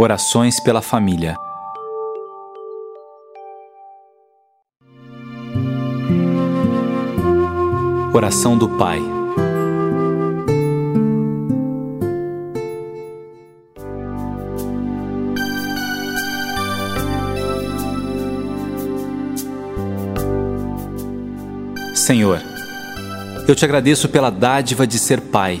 Orações pela família. Oração do Pai. Senhor, eu te agradeço pela dádiva de ser pai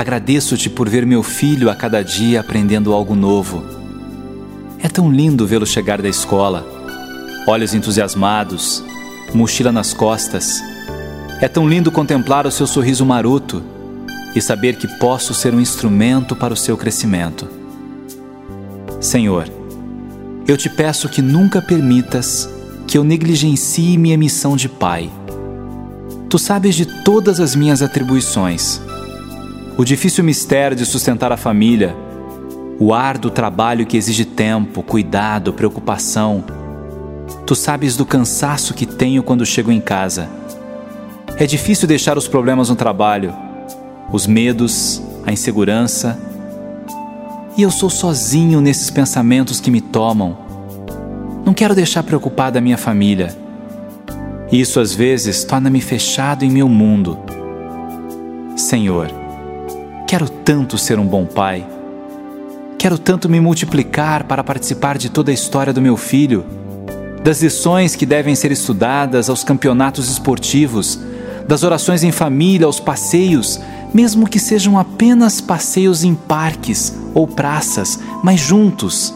Agradeço-te por ver meu filho a cada dia aprendendo algo novo. É tão lindo vê-lo chegar da escola, olhos entusiasmados, mochila nas costas. É tão lindo contemplar o seu sorriso maroto e saber que posso ser um instrumento para o seu crescimento. Senhor, eu te peço que nunca permitas que eu negligencie minha missão de pai. Tu sabes de todas as minhas atribuições o difícil mistério de sustentar a família, o árduo trabalho que exige tempo, cuidado, preocupação. Tu sabes do cansaço que tenho quando chego em casa. É difícil deixar os problemas no trabalho, os medos, a insegurança. E eu sou sozinho nesses pensamentos que me tomam. Não quero deixar preocupada a minha família. Isso às vezes torna-me fechado em meu mundo. Senhor, Quero tanto ser um bom pai. Quero tanto me multiplicar para participar de toda a história do meu filho, das lições que devem ser estudadas, aos campeonatos esportivos, das orações em família, aos passeios, mesmo que sejam apenas passeios em parques ou praças, mas juntos.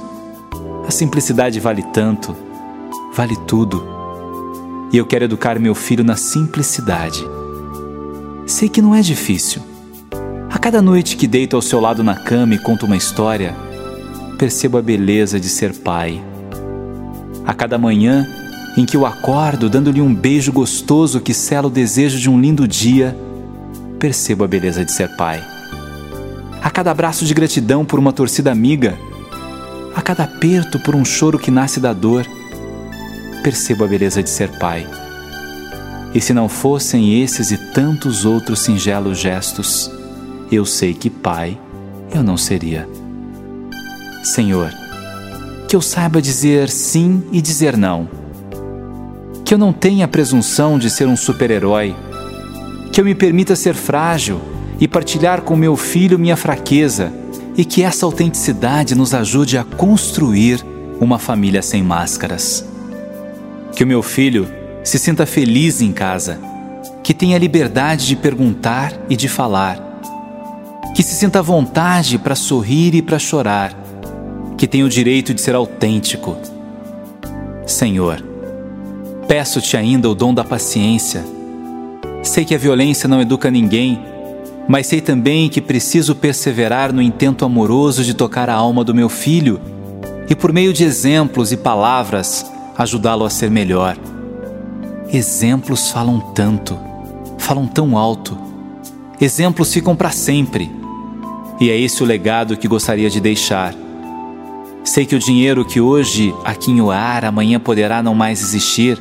A simplicidade vale tanto, vale tudo. E eu quero educar meu filho na simplicidade. Sei que não é difícil cada noite que deito ao seu lado na cama e conto uma história, percebo a beleza de ser pai. A cada manhã em que eu acordo dando-lhe um beijo gostoso que sela o desejo de um lindo dia, percebo a beleza de ser pai. A cada abraço de gratidão por uma torcida amiga, a cada aperto por um choro que nasce da dor, percebo a beleza de ser pai. E se não fossem esses e tantos outros singelos gestos, eu sei que pai eu não seria. Senhor, que eu saiba dizer sim e dizer não. Que eu não tenha a presunção de ser um super-herói. Que eu me permita ser frágil e partilhar com meu filho minha fraqueza e que essa autenticidade nos ajude a construir uma família sem máscaras. Que o meu filho se sinta feliz em casa, que tenha liberdade de perguntar e de falar que se sinta à vontade para sorrir e para chorar, que tenha o direito de ser autêntico. Senhor, peço-te ainda o dom da paciência. Sei que a violência não educa ninguém, mas sei também que preciso perseverar no intento amoroso de tocar a alma do meu filho e, por meio de exemplos e palavras, ajudá-lo a ser melhor. Exemplos falam tanto, falam tão alto. Exemplos ficam para sempre e é esse o legado que gostaria de deixar. Sei que o dinheiro que hoje aqui em Oar amanhã poderá não mais existir.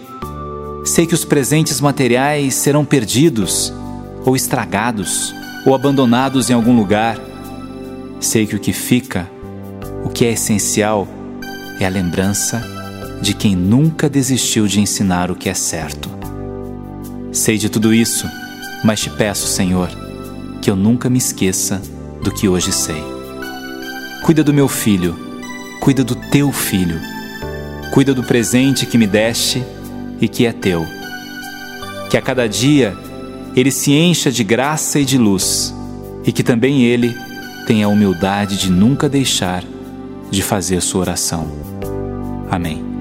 Sei que os presentes materiais serão perdidos, ou estragados, ou abandonados em algum lugar. Sei que o que fica, o que é essencial, é a lembrança de quem nunca desistiu de ensinar o que é certo. Sei de tudo isso, mas te peço, Senhor, que eu nunca me esqueça do que hoje sei. Cuida do meu filho, cuida do teu filho, cuida do presente que me deste e que é teu. Que a cada dia ele se encha de graça e de luz, e que também ele tenha a humildade de nunca deixar de fazer sua oração. Amém.